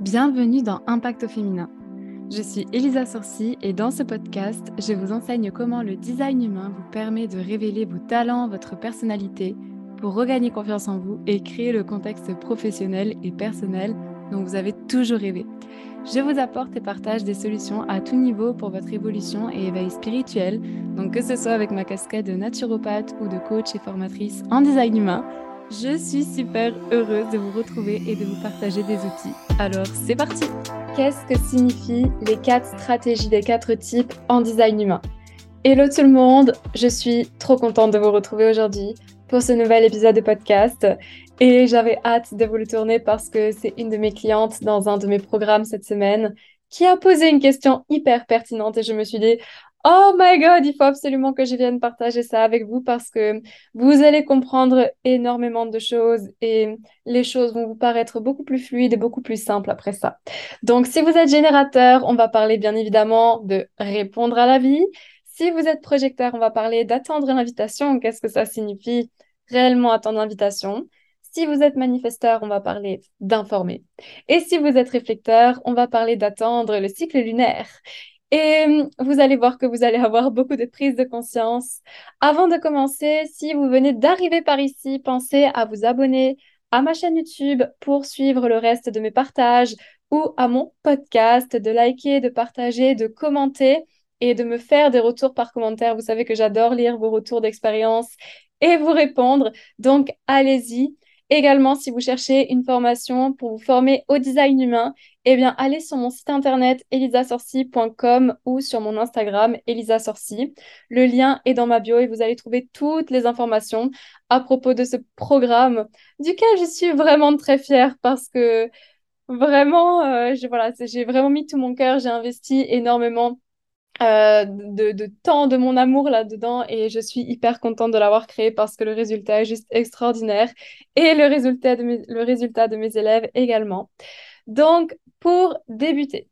Bienvenue dans Impact au féminin. Je suis Elisa Sorcy et dans ce podcast, je vous enseigne comment le design humain vous permet de révéler vos talents, votre personnalité pour regagner confiance en vous et créer le contexte professionnel et personnel dont vous avez toujours rêvé. Je vous apporte et partage des solutions à tout niveau pour votre évolution et éveil spirituel, donc que ce soit avec ma casquette de naturopathe ou de coach et formatrice en design humain je suis super heureuse de vous retrouver et de vous partager des outils. Alors, c'est parti. Qu'est-ce que signifient les quatre stratégies des quatre types en design humain? Hello tout le monde, je suis trop contente de vous retrouver aujourd'hui pour ce nouvel épisode de podcast et j'avais hâte de vous le tourner parce que c'est une de mes clientes dans un de mes programmes cette semaine qui a posé une question hyper pertinente et je me suis dit Oh my God, il faut absolument que je vienne partager ça avec vous parce que vous allez comprendre énormément de choses et les choses vont vous paraître beaucoup plus fluides et beaucoup plus simples après ça. Donc, si vous êtes générateur, on va parler bien évidemment de répondre à la vie. Si vous êtes projecteur, on va parler d'attendre l'invitation. Qu'est-ce que ça signifie réellement attendre l'invitation? Si vous êtes manifesteur, on va parler d'informer. Et si vous êtes réflecteur, on va parler d'attendre le cycle lunaire. Et hum, vous allez voir que vous allez avoir beaucoup de prise de conscience. Avant de commencer, si vous venez d'arriver par ici, pensez à vous abonner à ma chaîne YouTube pour suivre le reste de mes partages ou à mon podcast, de liker, de partager, de commenter et de me faire des retours par commentaire. Vous savez que j'adore lire vos retours d'expérience et vous répondre. Donc, allez-y. Également, si vous cherchez une formation pour vous former au design humain, eh bien, allez sur mon site internet elisasorci.com ou sur mon Instagram elisasorci. Le lien est dans ma bio et vous allez trouver toutes les informations à propos de ce programme duquel je suis vraiment très fière parce que vraiment, euh, j'ai vraiment mis tout mon cœur, j'ai investi énormément euh, de, temps de mon amour là-dedans et je suis hyper contente de l'avoir créé parce que le résultat est juste extraordinaire et le résultat de mes élèves également. Donc, pour débuter,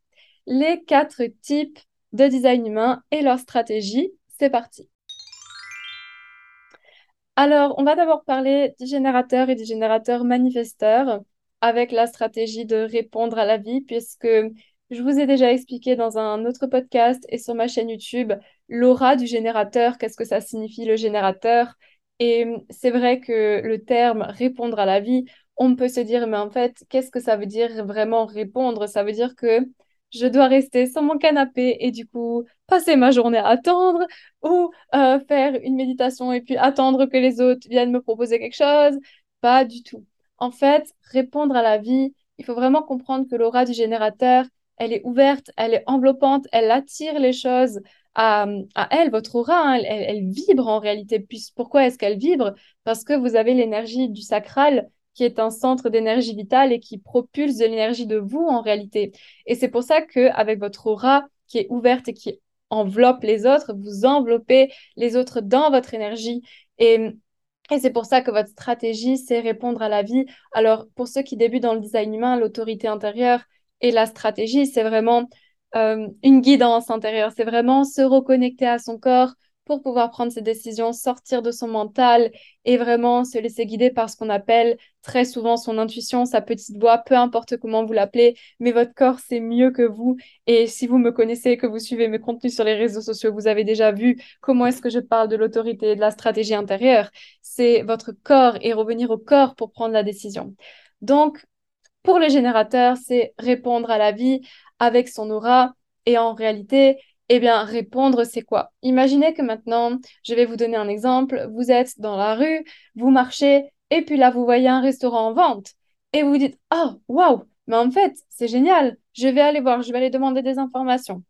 les quatre types de design humain et leur stratégie, c'est parti. Alors, on va d'abord parler du générateur et du générateur manifesteur avec la stratégie de répondre à la vie puisque je vous ai déjà expliqué dans un autre podcast et sur ma chaîne YouTube l'aura du générateur, qu'est-ce que ça signifie le générateur. Et c'est vrai que le terme répondre à la vie, on peut se dire, mais en fait, qu'est-ce que ça veut dire vraiment répondre? Ça veut dire que je dois rester sur mon canapé et du coup passer ma journée à attendre ou euh, faire une méditation et puis attendre que les autres viennent me proposer quelque chose? Pas du tout. En fait, répondre à la vie, il faut vraiment comprendre que l'aura du générateur, elle est ouverte, elle est enveloppante, elle attire les choses à, elle, votre aura, hein, elle, vibre en réalité. Pourquoi est-ce qu'elle vibre? Parce que vous avez l'énergie du sacral qui est un centre d'énergie vitale et qui propulse de l'énergie de vous en réalité. Et c'est pour ça qu'avec votre aura qui est ouverte et qui enveloppe les autres, vous enveloppez les autres dans votre énergie. Et et c'est pour ça que votre stratégie, c'est répondre à la vie. Alors, pour ceux qui débutent dans le design humain, l'autorité intérieure, et la stratégie, c'est vraiment euh, une guidance intérieure. C'est vraiment se reconnecter à son corps pour pouvoir prendre ses décisions, sortir de son mental et vraiment se laisser guider par ce qu'on appelle très souvent son intuition, sa petite voix, peu importe comment vous l'appelez, mais votre corps, c'est mieux que vous. Et si vous me connaissez, que vous suivez mes contenus sur les réseaux sociaux, vous avez déjà vu comment est-ce que je parle de l'autorité et de la stratégie intérieure. C'est votre corps et revenir au corps pour prendre la décision. Donc, pour le générateur, c'est répondre à la vie avec son aura. Et en réalité, eh bien, répondre, c'est quoi? Imaginez que maintenant, je vais vous donner un exemple. Vous êtes dans la rue, vous marchez, et puis là, vous voyez un restaurant en vente. Et vous dites, oh, waouh, mais en fait, c'est génial. Je vais aller voir, je vais aller demander des informations.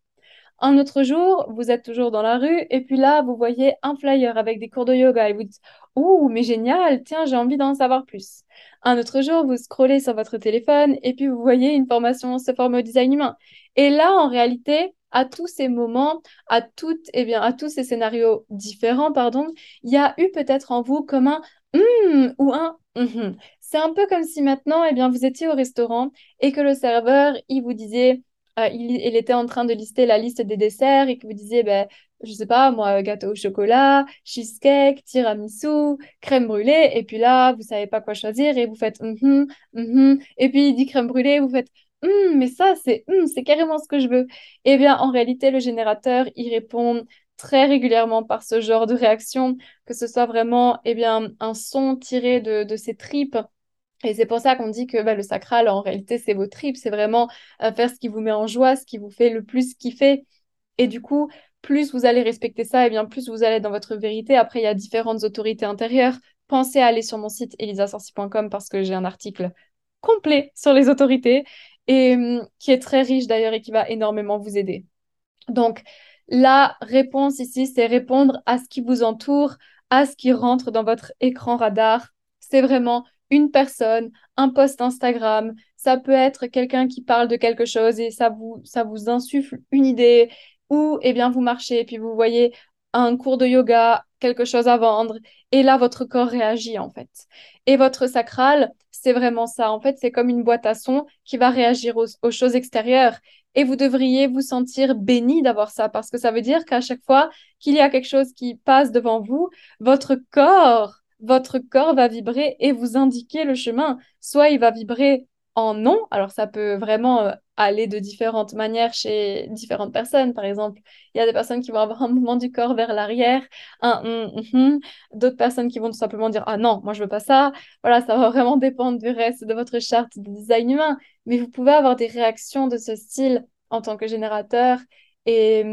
Un autre jour, vous êtes toujours dans la rue et puis là, vous voyez un flyer avec des cours de yoga et vous dites Ouh, mais génial, tiens, j'ai envie d'en savoir plus. Un autre jour, vous scrollez sur votre téléphone et puis vous voyez une formation se former au design humain. Et là, en réalité, à tous ces moments, à toutes, eh bien, à tous ces scénarios différents, pardon, il y a eu peut-être en vous comme un hum ou un hum. C'est un peu comme si maintenant, eh bien, vous étiez au restaurant et que le serveur, il vous disait euh, il, était en train de lister la liste des desserts et que vous disiez, ben, je sais pas, moi, gâteau au chocolat, cheesecake, tiramisu, crème brûlée, et puis là, vous savez pas quoi choisir et vous faites mm -hmm, mm -hmm. et puis il dit crème brûlée, vous faites Hum, mais ça, c'est hum, c'est carrément ce que je veux. Eh bien, en réalité, le générateur, il répond très régulièrement par ce genre de réaction, que ce soit vraiment eh bien, un son tiré de, de ses tripes. Et c'est pour ça qu'on dit que bah, le sacral, en réalité, c'est vos tripes. C'est vraiment euh, faire ce qui vous met en joie, ce qui vous fait le plus kiffer. Et du coup, plus vous allez respecter ça, et bien plus vous allez dans votre vérité. Après, il y a différentes autorités intérieures. Pensez à aller sur mon site elisasorci.com parce que j'ai un article complet sur les autorités et hum, qui est très riche d'ailleurs et qui va énormément vous aider. Donc, la réponse ici, c'est répondre à ce qui vous entoure, à ce qui rentre dans votre écran radar. C'est vraiment une personne, un post Instagram, ça peut être quelqu'un qui parle de quelque chose et ça vous, ça vous insuffle une idée, ou eh bien vous marchez et puis vous voyez un cours de yoga, quelque chose à vendre, et là votre corps réagit en fait. Et votre sacral, c'est vraiment ça. En fait, c'est comme une boîte à son qui va réagir aux, choses extérieures. Et vous devriez vous sentir béni d'avoir ça parce que ça veut dire qu'à chaque fois qu'il y a quelque chose qui passe devant vous, votre corps, votre corps va vibrer et vous indiquer le chemin. Soit il va vibrer en non. Alors, ça peut vraiment euh, aller de différentes manières chez différentes personnes. Par exemple, il y a des personnes qui vont avoir un mouvement du corps vers l'arrière, un hum, hum. d'autres personnes qui vont tout simplement dire Ah non, moi je veux pas ça. Voilà, ça va vraiment dépendre du reste de votre charte de design humain. Mais vous pouvez avoir des réactions de ce style en tant que générateur. Et,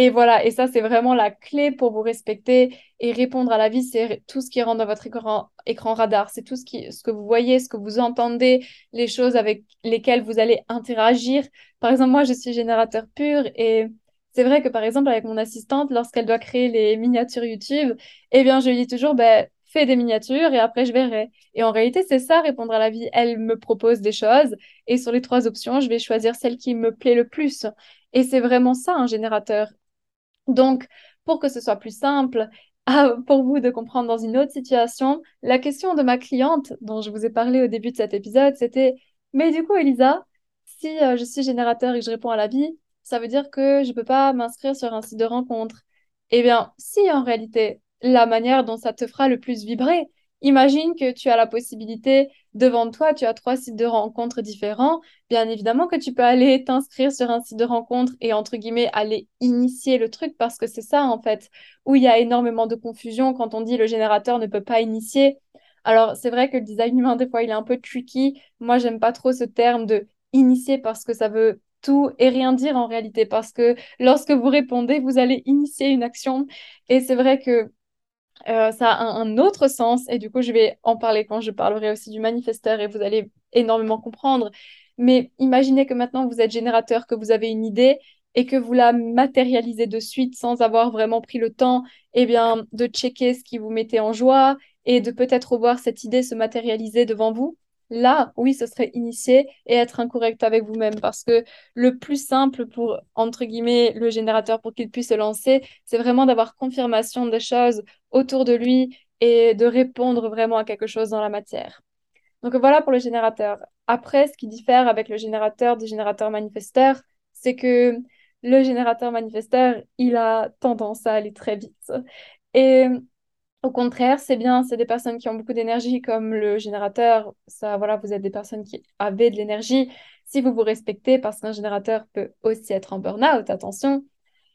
et voilà, et ça, c'est vraiment la clé pour vous respecter et répondre à la vie. C'est tout ce qui rentre dans votre écran, écran radar. C'est tout ce, que vous voyez, ce que vous entendez, les choses avec lesquelles vous allez interagir. Par exemple, moi, je suis générateur pur et c'est vrai que, par exemple, avec mon assistante, lorsqu'elle doit créer les miniatures YouTube, eh bien, je lui dis toujours, ben, fais des miniatures et après, je verrai. Et en réalité, c'est ça, répondre à la vie. Elle me propose des choses et sur les trois options, je vais choisir celle qui me plaît le plus. Et c'est vraiment ça, un générateur. Donc, pour que ce soit plus simple pour vous de comprendre dans une autre situation, la question de ma cliente dont je vous ai parlé au début de cet épisode, c'était, mais du coup, Elisa, si euh, je suis générateur et que je réponds à la vie, ça veut dire que je ne peux pas m'inscrire sur un site de rencontre. Eh bien, si en réalité, la manière dont ça te fera le plus vibrer, Imagine que tu as la possibilité devant toi, tu as trois sites de rencontres différents. Bien évidemment que tu peux aller t'inscrire sur un site de rencontre et entre guillemets aller initier le truc parce que c'est ça en fait où il y a énormément de confusion quand on dit le générateur ne peut pas initier. Alors c'est vrai que le design humain des fois il est un peu tricky. Moi j'aime pas trop ce terme de initier parce que ça veut tout et rien dire en réalité parce que lorsque vous répondez, vous allez initier une action et c'est vrai que euh, ça a un, autre sens et du coup, je vais en parler quand je parlerai aussi du manifesteur et vous allez énormément comprendre. Mais imaginez que maintenant vous êtes générateur, que vous avez une idée et que vous la matérialisez de suite sans avoir vraiment pris le temps eh bien, de checker ce qui vous mettait en joie et de peut-être revoir cette idée se matérialiser devant vous. Là, oui, ce serait initier et être incorrect avec vous-même parce que le plus simple pour, entre guillemets, le générateur pour qu'il puisse se lancer, c'est vraiment d'avoir confirmation des choses autour de lui et de répondre vraiment à quelque chose dans la matière. Donc voilà pour le générateur. Après, ce qui diffère avec le générateur du générateur manifesteur, c'est que le générateur manifesteur, il a tendance à aller très vite. Et au contraire, c'est bien, c'est des personnes qui ont beaucoup d'énergie comme le générateur. Ça, voilà, vous êtes des personnes qui avaient de l'énergie si vous vous respectez parce qu'un générateur peut aussi être en burn-out, attention.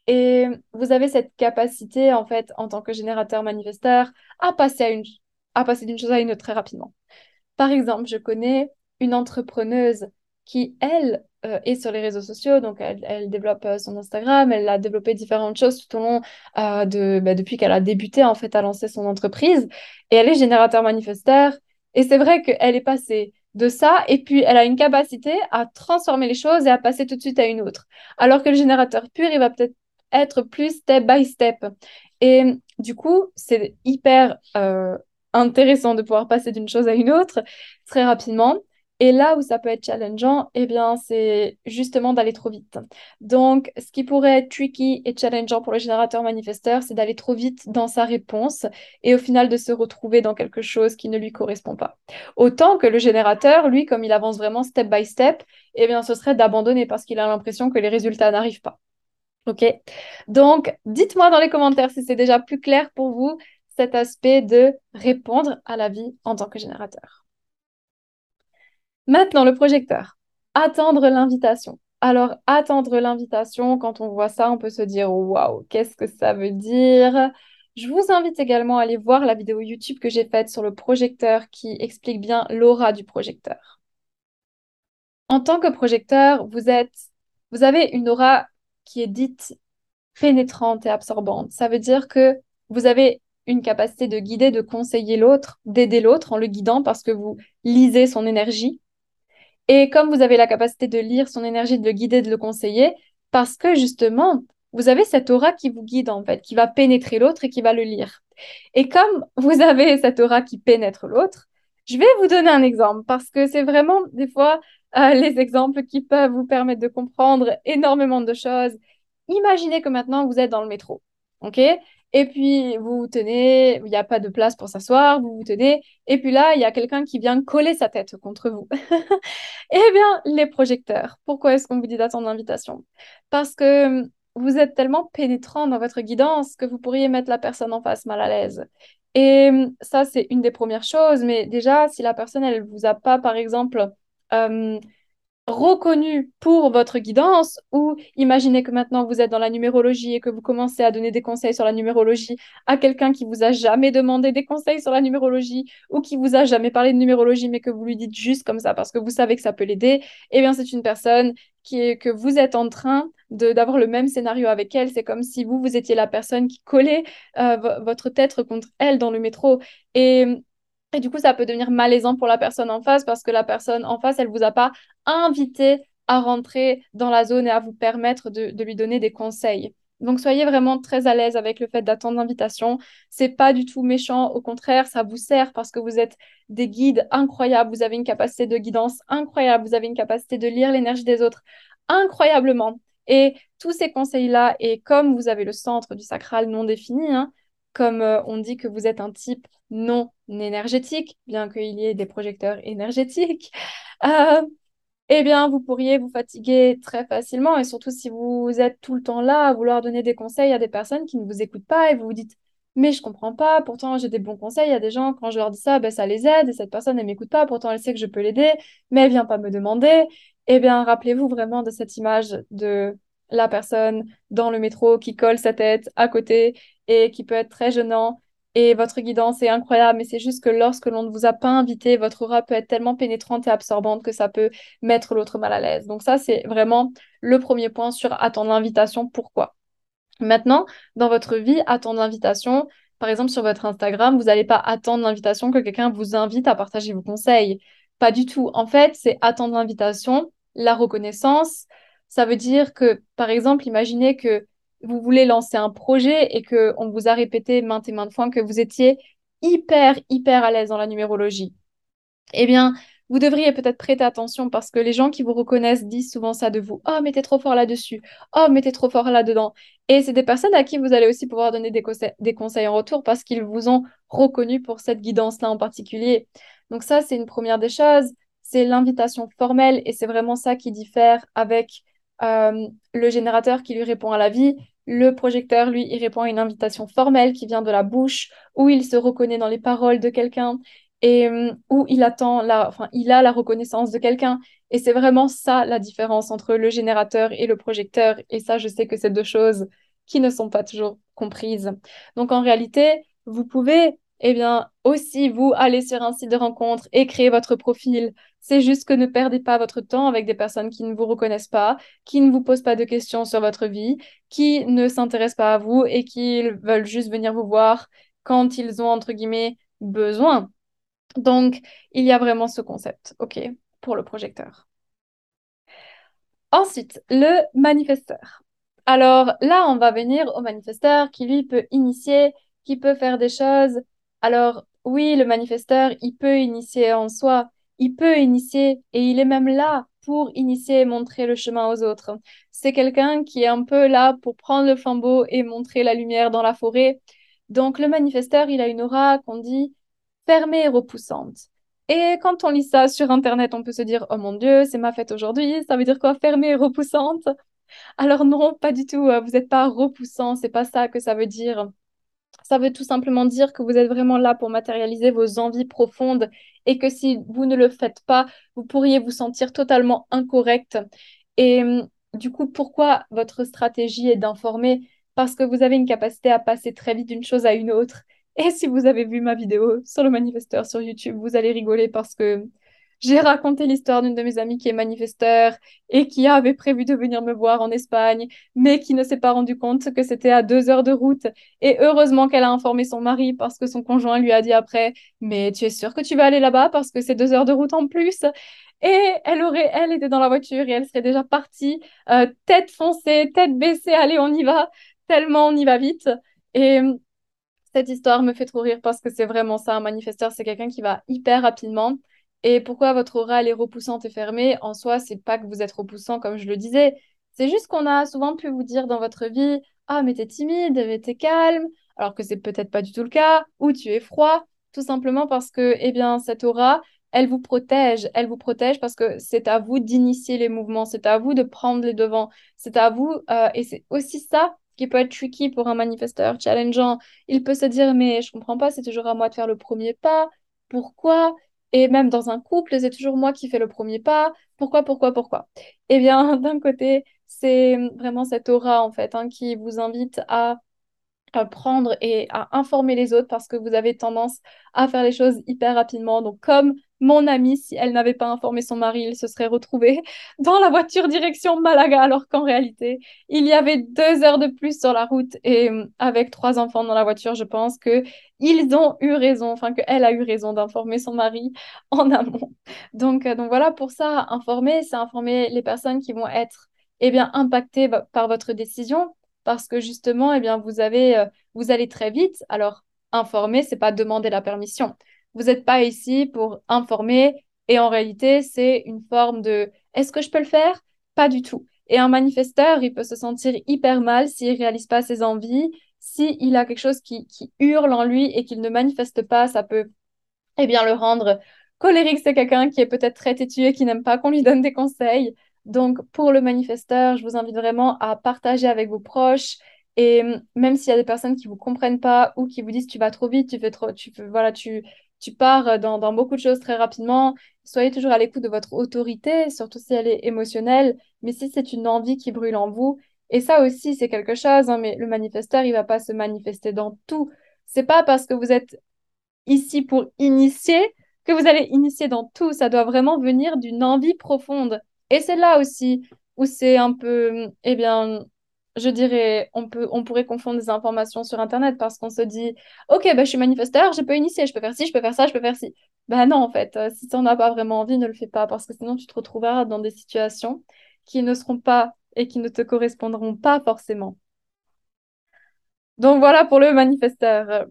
Et vous avez cette capacité, en fait, en tant que générateur manifesteur, à passer, à à passer d'une chose à une autre très rapidement. Par exemple, je connais une entrepreneuse qui, elle, euh, est sur les réseaux sociaux. Donc, elle, développe euh, son Instagram, elle a développé différentes choses tout au long euh, de, bah, depuis qu'elle a débuté, en fait, à lancer son entreprise. Et elle est générateur manifesteur. Et c'est vrai qu'elle est passée de ça, et puis elle a une capacité à transformer les choses et à passer tout de suite à une autre. Alors que le générateur pur, il va peut-être être plus step by step. Et du coup, c'est hyper intéressant de pouvoir passer d'une chose à une autre très rapidement. Et là où ça peut être challengeant, eh bien, c'est justement d'aller trop vite. Donc, ce qui pourrait être tricky et challengeant pour le générateur manifesteur, c'est d'aller trop vite dans sa réponse et au final de se retrouver dans quelque chose qui ne lui correspond pas. Autant que le générateur, lui, comme il avance vraiment step by step, eh bien, ce serait d'abandonner parce qu'il a l'impression que les résultats n'arrivent pas. OK? Donc, dites-moi dans les commentaires si c'est déjà plus clair pour vous cet aspect de répondre à la vie en tant que générateur. Maintenant, le projecteur. attendre l'invitation. Alors, attendre l'invitation, quand on voit ça, on peut se dire waouh, qu'est-ce que ça veut dire? Je vous invite également à aller voir la vidéo YouTube que j'ai faite sur le projecteur qui explique bien l'aura du projecteur. En tant que projecteur, vous êtes, vous avez une aura qui est dite pénétrante et absorbante. Ça veut dire que vous avez une capacité de guider, de conseiller l'autre, d'aider l'autre en le guidant parce que vous lisez son énergie. Et comme vous avez la capacité de lire son énergie, de le guider, de le conseiller, parce que justement, vous avez cette aura qui vous guide en fait, qui va pénétrer l'autre et qui va le lire. Et comme vous avez cette aura qui pénètre l'autre, je vais vous donner un exemple parce que c'est vraiment des fois euh, les exemples qui peuvent vous permettre de comprendre énormément de choses. Imaginez que maintenant vous êtes dans le métro, ok? Et puis vous vous tenez, il n'y a pas de place pour s'asseoir, vous vous tenez, et puis là il y a quelqu'un qui vient coller sa tête contre vous. eh bien, les projecteurs. Pourquoi est-ce qu'on vous dit d'attendre l'invitation? Parce que hum, vous êtes tellement pénétrant dans votre guidance que vous pourriez mettre la personne en face mal à l'aise. Et hum, ça, c'est une des premières choses. Mais déjà, si la personne, elle ne vous a pas, par exemple, euh, reconnu pour votre guidance ou imaginez que maintenant vous êtes dans la numérologie et que vous commencez à donner des conseils sur la numérologie à quelqu'un qui vous a jamais demandé des conseils sur la numérologie ou qui vous a jamais parlé de numérologie mais que vous lui dites juste comme ça parce que vous savez que ça peut l'aider, eh bien c'est une personne qui est, que vous êtes en train d'avoir le même scénario avec elle. C'est comme si vous, vous étiez la personne qui collait euh, votre tête contre elle dans le métro. Et et du coup, ça peut devenir malaisant pour la personne en face parce que la personne en face, elle vous a pas invité à rentrer dans la zone et à vous permettre de, lui donner des conseils. Donc, soyez vraiment très à l'aise avec le fait d'attendre l'invitation. C'est pas du tout méchant. Au contraire, ça vous sert parce que vous êtes des guides incroyables. Vous avez une capacité de guidance incroyable. Vous avez une capacité de lire l'énergie des autres incroyablement. Et tous ces conseils-là, et comme vous avez le centre du sacral non défini, hein, comme euh, on dit que vous êtes un type non énergétique, bien qu'il y ait des projecteurs énergétiques, euh, eh bien, vous pourriez vous fatiguer très facilement. Et surtout si vous êtes tout le temps là à vouloir donner des conseils à des personnes qui ne vous écoutent pas et vous vous dites, mais je comprends pas, pourtant j'ai des bons conseils. A des gens, quand je leur dis ça, ben, ça les aide et cette personne, elle m'écoute pas, pourtant elle sait que je peux l'aider, mais elle vient pas me demander. Eh bien, rappelez-vous vraiment de cette image de la personne dans le métro qui colle sa tête à côté et qui peut être très gênant. Et votre guidance est incroyable, mais c'est juste que lorsque l'on ne vous a pas invité, votre aura peut être tellement pénétrante et absorbante que ça peut mettre l'autre mal à l'aise. Donc ça, c'est vraiment le premier point sur attendre l'invitation. Pourquoi? Maintenant, dans votre vie, attendre l'invitation, par exemple sur votre Instagram, vous n'allez pas attendre l'invitation que quelqu'un vous invite à partager vos conseils. Pas du tout. En fait, c'est attendre l'invitation, la reconnaissance. Ça veut dire que, par exemple, imaginez que vous voulez lancer un projet et que on vous a répété maintes et maintes fois que vous étiez hyper, hyper à l'aise dans la numérologie, eh bien, vous devriez peut-être prêter attention parce que les gens qui vous reconnaissent disent souvent ça de vous. Oh, mais t'es trop fort là-dessus. Oh, mais t'es trop fort là-dedans. Et c'est des personnes à qui vous allez aussi pouvoir donner des, des conseils en retour parce qu'ils vous ont reconnu pour cette guidance-là en particulier. Donc ça, c'est une première des choses. C'est l'invitation formelle et c'est vraiment ça qui diffère avec euh, le générateur qui lui répond à la vie. Le projecteur, lui, il répond à une invitation formelle qui vient de la bouche, où il se reconnaît dans les paroles de quelqu'un et euh, où il attend la, enfin, il a la reconnaissance de quelqu'un. Et c'est vraiment ça la différence entre le générateur et le projecteur. Et ça, je sais que c'est deux choses qui ne sont pas toujours comprises. Donc en réalité, vous pouvez eh bien, aussi, vous, allez sur un site de rencontre et créer votre profil. C'est juste que ne perdez pas votre temps avec des personnes qui ne vous reconnaissent pas, qui ne vous posent pas de questions sur votre vie, qui ne s'intéressent pas à vous et qui veulent juste venir vous voir quand ils ont, entre guillemets, besoin. Donc, il y a vraiment ce concept, OK, pour le projecteur. Ensuite, le manifesteur. Alors là, on va venir au manifesteur qui, lui, peut initier, qui peut faire des choses alors, oui, le manifesteur, il peut initier en soi, il peut initier et il est même là pour initier et montrer le chemin aux autres. C'est quelqu'un qui est un peu là pour prendre le flambeau et montrer la lumière dans la forêt. Donc, le manifesteur, il a une aura qu'on dit fermée et repoussante. Et quand on lit ça sur Internet, on peut se dire, oh mon Dieu, c'est ma fête aujourd'hui, ça veut dire quoi, fermée et repoussante? Alors non, pas du tout, vous n'êtes pas repoussant, c'est pas ça que ça veut dire. Ça veut tout simplement dire que vous êtes vraiment là pour matérialiser vos envies profondes et que si vous ne le faites pas, vous pourriez vous sentir totalement incorrect. Et hum, du coup, pourquoi votre stratégie est d'informer? Parce que vous avez une capacité à passer très vite d'une chose à une autre. Et si vous avez vu ma vidéo sur le manifesteur sur YouTube, vous allez rigoler parce que j'ai raconté l'histoire d'une de mes amies qui est manifesteur et qui avait prévu de venir me voir en Espagne, mais qui ne s'est pas rendu compte que c'était à deux heures de route. Et heureusement qu'elle a informé son mari parce que son conjoint lui a dit après, mais tu es sûre que tu vas aller là-bas parce que c'est deux heures de route en plus? Et elle aurait, elle était dans la voiture et elle serait déjà partie, euh, tête foncée, tête baissée, allez, on y va, tellement on y va vite. Et cette histoire me fait trop rire parce que c'est vraiment ça, un manifesteur, c'est quelqu'un qui va hyper rapidement. Et pourquoi votre aura elle est repoussante et fermée En soi, c'est pas que vous êtes repoussant, comme je le disais. C'est juste qu'on a souvent pu vous dire dans votre vie Ah, mais t'es timide, mais t'es calme, alors que c'est peut-être pas du tout le cas, ou tu es froid, tout simplement parce que, eh bien, cette aura, elle vous protège. Elle vous protège parce que c'est à vous d'initier les mouvements, c'est à vous de prendre les devants, c'est à vous. Euh, et c'est aussi ça qui peut être tricky pour un manifesteur, challengeant. Il peut se dire, mais je comprends pas, c'est toujours à moi de faire le premier pas. Pourquoi? Et même dans un couple, c'est toujours moi qui fais le premier pas. Pourquoi, pourquoi, pourquoi? Eh bien, d'un côté, c'est vraiment cette aura, en fait, hein, qui vous invite à prendre et à informer les autres parce que vous avez tendance à faire les choses hyper rapidement. Donc, comme mon amie, si elle n'avait pas informé son mari, il se serait retrouvé dans la voiture direction Malaga, alors qu'en réalité, il y avait deux heures de plus sur la route. Et euh, avec trois enfants dans la voiture, je pense que ils ont eu raison, enfin qu'elle a eu raison d'informer son mari en amont. Donc, euh, donc voilà, pour ça, informer, c'est informer les personnes qui vont être eh bien, impactées par votre décision parce que justement, eh bien, vous avez, euh, vous allez très vite. Alors, informer, c'est pas demander la permission. Vous n'êtes pas ici pour informer et en réalité, c'est une forme de est-ce que je peux le faire? Pas du tout. Et un manifesteur, il peut se sentir hyper mal s'il réalise pas ses envies, s'il a quelque chose qui, qui hurle en lui et qu'il ne manifeste pas, ça peut eh bien le rendre colérique. C'est quelqu'un qui est peut-être très têtu et qui n'aime pas qu'on lui donne des conseils. Donc, pour le manifesteur, je vous invite vraiment à partager avec vos proches. Et même s'il y a des personnes qui ne vous comprennent pas ou qui vous disent tu vas trop vite, tu fais trop, tu voilà, tu, tu pars dans, dans beaucoup de choses très rapidement, soyez toujours à l'écoute de votre autorité, surtout si elle est émotionnelle, mais si c'est une envie qui brûle en vous. Et ça aussi, c'est quelque chose, hein, mais le manifesteur, il va pas se manifester dans tout. C'est pas parce que vous êtes ici pour initier que vous allez initier dans tout. Ça doit vraiment venir d'une envie profonde. Et c'est là aussi où c'est un peu, eh bien, je dirais, on peut, on pourrait confondre des informations sur Internet parce qu'on se dit, OK, bah, je suis manifesteur, je peux initier, je peux faire ci, je peux faire ça, je peux faire ci. Ben non, en fait, euh, si tu n'en as pas vraiment envie, ne le fais pas parce que sinon tu te retrouveras dans des situations qui ne seront pas et qui ne te correspondront pas forcément. Donc voilà pour le manifesteur.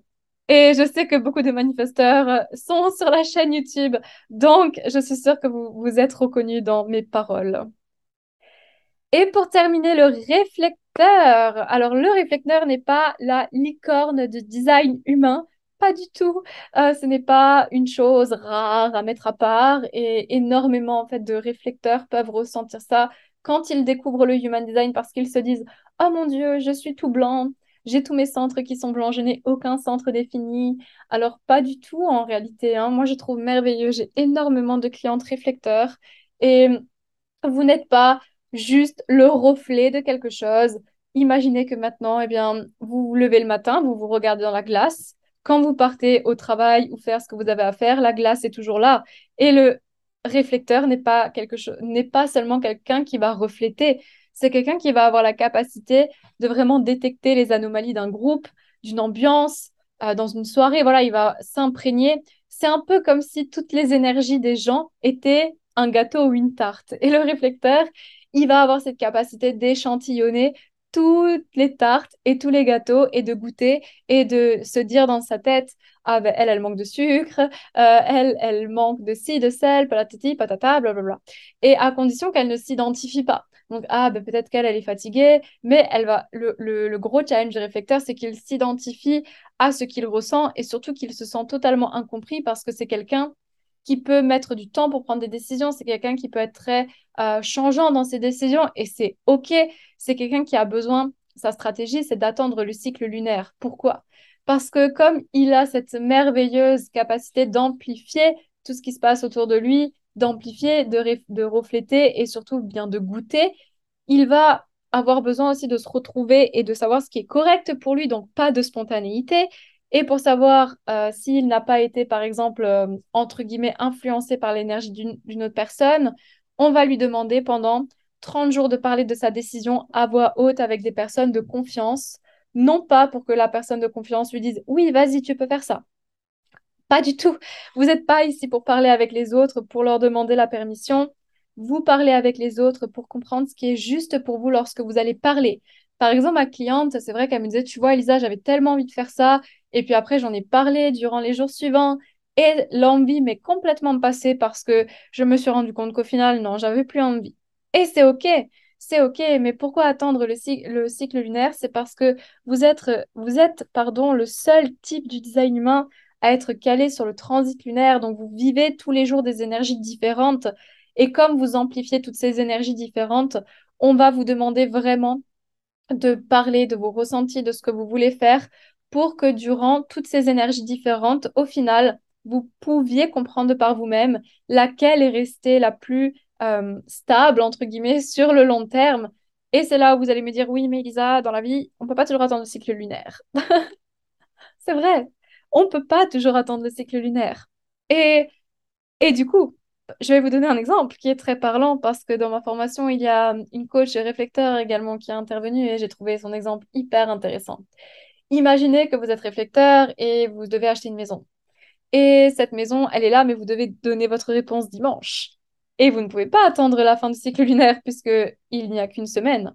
Et je sais que beaucoup de manifesteurs sont sur la chaîne YouTube, donc je suis sûre que vous vous êtes reconnus dans mes paroles. Et pour terminer, le Alors, le réflecteur n'est pas la licorne de design humain, pas du tout. Euh, ce n'est pas une chose rare à mettre à part et énormément en fait de réflecteurs peuvent ressentir ça quand ils découvrent le human design parce qu'ils se disent "Oh mon Dieu, je suis tout blanc, j'ai tous mes centres qui sont blancs, je n'ai aucun centre défini. Alors, pas du tout en réalité. Hein. Moi, je trouve merveilleux. J'ai énormément de clientes réflecteurs et vous n'êtes pas juste le reflet de quelque chose. Imaginez que maintenant, eh bien, vous vous levez le matin, vous vous regardez dans la glace. Quand vous partez au travail ou faire ce que vous avez à faire, la glace est toujours là. Et le réflecteur n'est pas quelque n'est pas seulement quelqu'un qui va refléter, c'est quelqu'un qui va avoir la capacité de vraiment détecter les anomalies d'un groupe, d'une ambiance, euh, dans une soirée. Voilà, il va s'imprégner. C'est un peu comme si toutes les énergies des gens étaient un gâteau ou une tarte. Et le réflecteur, il va avoir cette capacité d'échantillonner toutes les tartes et tous les gâteaux et de goûter et de se dire dans sa tête ah ben elle elle manque de sucre euh, elle elle manque de ci de sel patatati patata blablabla et à condition qu'elle ne s'identifie pas donc, ah, ben, peut-être qu'elle, elle est fatiguée, mais elle va. Le, gros challenge du réflecteur, c'est qu'il s'identifie à ce qu'il ressent et surtout qu'il se sent totalement incompris parce que c'est quelqu'un qui peut mettre du temps pour prendre des décisions. C'est quelqu'un qui peut être très euh, changeant dans ses décisions et c'est OK. C'est quelqu'un qui a besoin, sa stratégie, c'est d'attendre le cycle lunaire. Pourquoi? Parce que comme il a cette merveilleuse capacité d'amplifier tout ce qui se passe autour de lui, d'amplifier, de, de refléter et surtout bien de goûter, il va avoir besoin aussi de se retrouver et de savoir ce qui est correct pour lui, donc pas de spontanéité. Et pour savoir euh, s'il n'a pas été, par exemple, euh, entre guillemets, influencé par l'énergie d'une autre personne, on va lui demander pendant 30 jours de parler de sa décision à voix haute avec des personnes de confiance, non pas pour que la personne de confiance lui dise oui, vas-y, tu peux faire ça. Pas du tout. Vous n'êtes pas ici pour parler avec les autres, pour leur demander la permission. Vous parlez avec les autres pour comprendre ce qui est juste pour vous lorsque vous allez parler. Par exemple, ma cliente, c'est vrai qu'elle me disait, tu vois, Elisa, j'avais tellement envie de faire ça. Et puis après, j'en ai parlé durant les jours suivants. Et l'envie m'est complètement passée parce que je me suis rendu compte qu'au final, non, j'avais plus envie. Et c'est OK, c'est OK, mais pourquoi attendre le, le cycle lunaire? C'est parce que vous êtes, vous êtes pardon, le seul type du design humain à être calé sur le transit lunaire. Donc, vous vivez tous les jours des énergies différentes. Et comme vous amplifiez toutes ces énergies différentes, on va vous demander vraiment de parler de vos ressentis, de ce que vous voulez faire pour que durant toutes ces énergies différentes, au final, vous pouviez comprendre par vous-même laquelle est restée la plus euh, stable, entre guillemets, sur le long terme. Et c'est là où vous allez me dire, oui, mais Elisa, dans la vie, on ne peut pas toujours attendre le cycle lunaire. c'est vrai, on ne peut pas toujours attendre le cycle lunaire. Et, et du coup, je vais vous donner un exemple qui est très parlant parce que dans ma formation, il y a une coach réflecteur également qui a intervenu et j'ai trouvé son exemple hyper intéressant. Imaginez que vous êtes réflecteur et vous devez acheter une maison. Et cette maison, elle est là, mais vous devez donner votre réponse dimanche. Et vous ne pouvez pas attendre la fin du cycle lunaire puisqu'il n'y a qu'une semaine.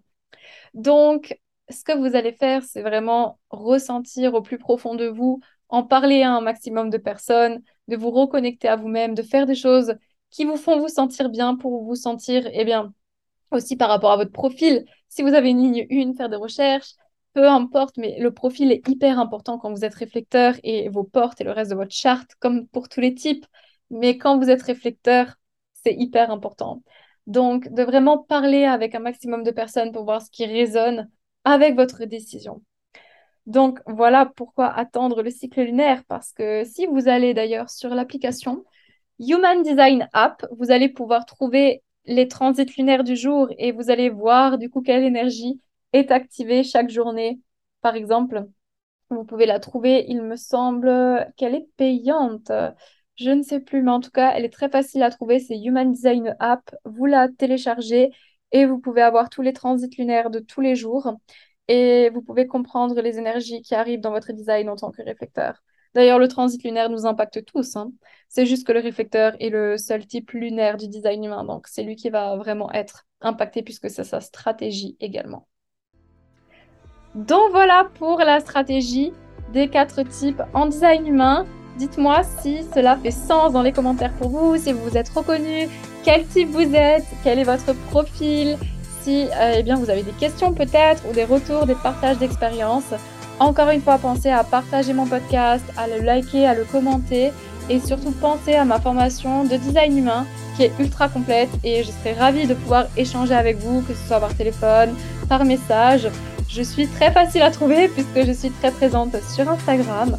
Donc, ce que vous allez faire, c'est vraiment ressentir au plus profond de vous, en parler à un maximum de personnes, de vous reconnecter à vous-même, de faire des choses qui vous font vous sentir bien pour vous sentir, eh bien, aussi par rapport à votre profil. Si vous avez une ligne 1, faire des recherches, peu importe, mais le profil est hyper important quand vous êtes réflecteur et vos portes et le reste de votre charte, comme pour tous les types. Mais quand vous êtes réflecteur, c'est hyper important. Donc, de vraiment parler avec un maximum de personnes pour voir ce qui résonne avec votre décision. Donc, voilà pourquoi attendre le cycle lunaire, parce que si vous allez d'ailleurs sur l'application, Human Design App, vous allez pouvoir trouver les transits lunaires du jour et vous allez voir du coup quelle énergie est activée chaque journée. Par exemple, vous pouvez la trouver, il me semble qu'elle est payante. Je ne sais plus, mais en tout cas, elle est très facile à trouver. C'est Human Design App. Vous la téléchargez et vous pouvez avoir tous les transits lunaires de tous les jours. Et vous pouvez comprendre les énergies qui arrivent dans votre design en tant que réflecteur. D'ailleurs, le transit lunaire nous impacte tous. Hein. C'est juste que le réflecteur est le seul type lunaire du design humain. Donc, c'est lui qui va vraiment être impacté puisque c'est sa stratégie également. Donc, voilà pour la stratégie des quatre types en design humain. Dites-moi si cela fait sens dans les commentaires pour vous, si vous vous êtes reconnu, quel type vous êtes, quel est votre profil, si euh, eh bien, vous avez des questions peut-être ou des retours, des partages d'expériences. Encore une fois, pensez à partager mon podcast, à le liker, à le commenter et surtout pensez à ma formation de design humain qui est ultra complète et je serai ravie de pouvoir échanger avec vous, que ce soit par téléphone, par message. Je suis très facile à trouver puisque je suis très présente sur Instagram.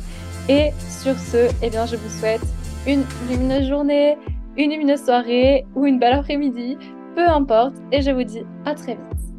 Et sur ce, eh bien, je vous souhaite une lumineuse journée, une lumineuse soirée ou une belle après-midi, peu importe, et je vous dis à très vite.